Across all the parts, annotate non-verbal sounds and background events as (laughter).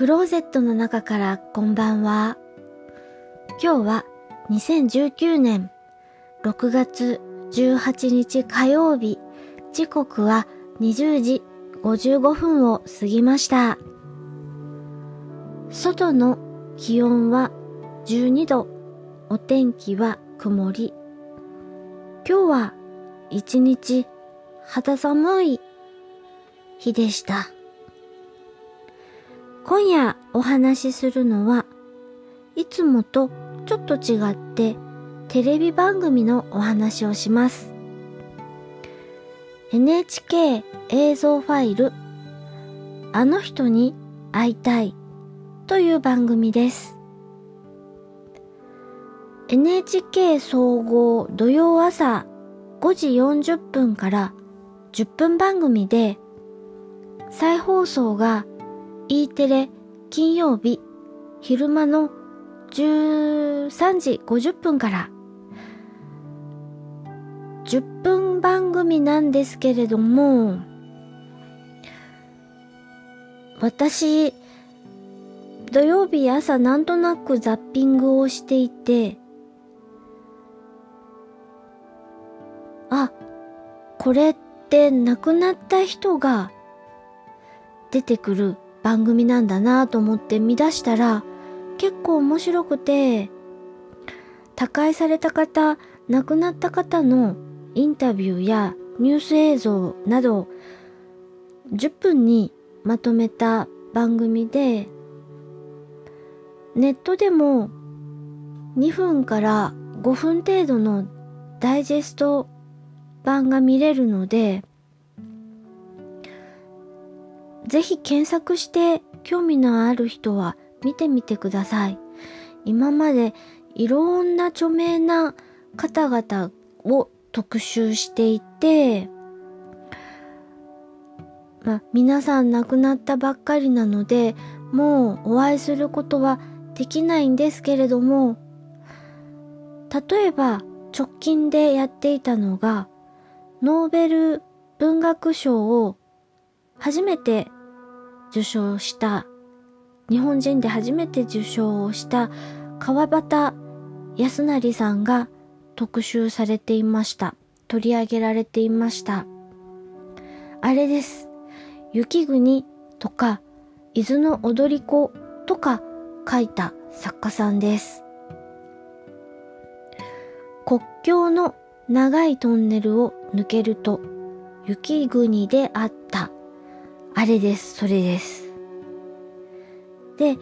クローゼットの中からこんばんは。今日は2019年6月18日火曜日、時刻は20時55分を過ぎました。外の気温は12度、お天気は曇り。今日は一日肌寒い日でした。今夜お話しするのはいつもとちょっと違ってテレビ番組のお話をします。NHK 映像ファイルあの人に会いたいという番組です。NHK 総合土曜朝5時40分から10分番組で再放送が E テレ金曜日昼間の13時50分から。10分番組なんですけれども私土曜日朝なんとなくザッピングをしていてあこれって亡くなった人が出てくる番組なんだなと思って見出したら結構面白くて他界された方亡くなった方のインタビューやニュース映像など10分にまとめた番組でネットでも2分から5分程度のダイジェスト版が見れるのでぜひ検索して興味のある人は見てみてください。今までいろんな著名な方々を特集していて、ま、皆さん亡くなったばっかりなので、もうお会いすることはできないんですけれども、例えば直近でやっていたのが、ノーベル文学賞を初めて受賞した日本人で初めて受賞をした川端康成さんが特集されていました。取り上げられていました。あれです。雪国とか伊豆の踊り子とか書いた作家さんです。国境の長いトンネルを抜けると雪国であったあれです、それです。で、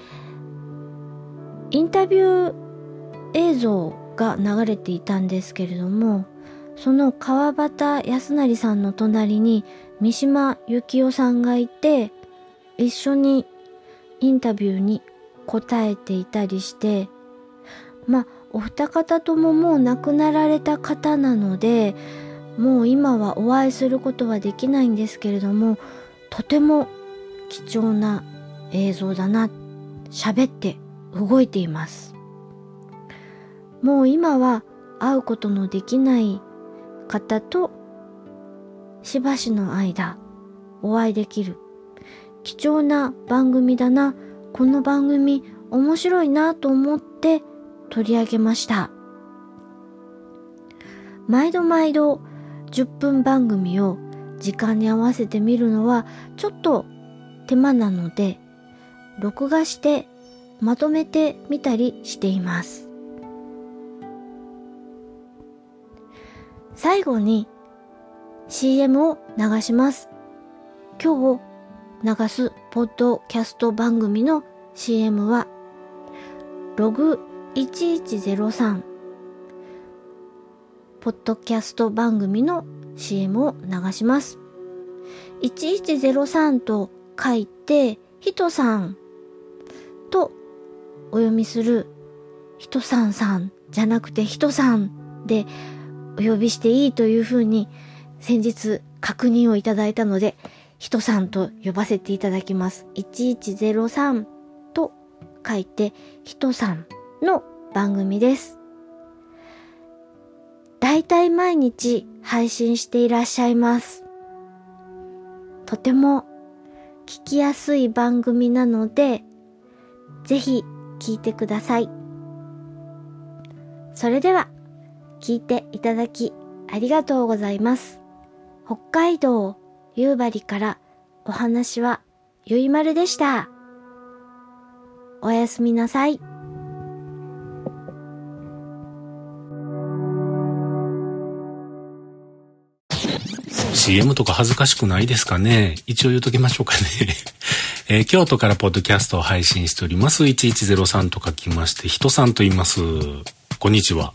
インタビュー映像が流れていたんですけれども、その川端康成さんの隣に三島由紀夫さんがいて、一緒にインタビューに答えていたりして、まあ、お二方とももう亡くなられた方なので、もう今はお会いすることはできないんですけれども、とても貴重な映像だな。喋って動いています。もう今は会うことのできない方としばしの間お会いできる貴重な番組だな。この番組面白いなと思って取り上げました。毎度毎度10分番組を時間に合わせて見るのはちょっと手間なので、録画してまとめてみたりしています。最後に CM を流します。今日流すポッドキャスト番組の CM はログ1103ポッドキャスト番組の CM を流します。1103と書いて、ひとさんとお読みするひとさんさんじゃなくてひとさんでお呼びしていいというふうに先日確認をいただいたので、ひとさんと呼ばせていただきます。1103と書いてひとさんの番組です。だいたい毎日配信していらっしゃいます。とても聞きやすい番組なので、ぜひ聞いてください。それでは、聞いていただきありがとうございます。北海道夕張からお話はゆいまるでした。おやすみなさい。CM とか恥ずかしくないですかね？一応言うときましょうかね (laughs) えー、京都からポッドキャストを配信しております。1103と書きまして、人さんと言います。こんにちは。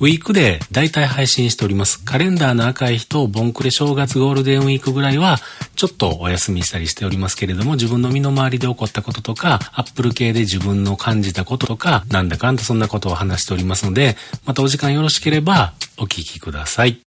ウィークで大体配信しております。カレンダーの赤い日とボンクレ正月ゴールデンウィークぐらいはちょっとお休みしたりしておりますけれども、自分の身の回りで起こったこととか、アップル系で自分の感じたこととか、なんだかんだそんなことを話しておりますので、またお時間よろしければお聞きください。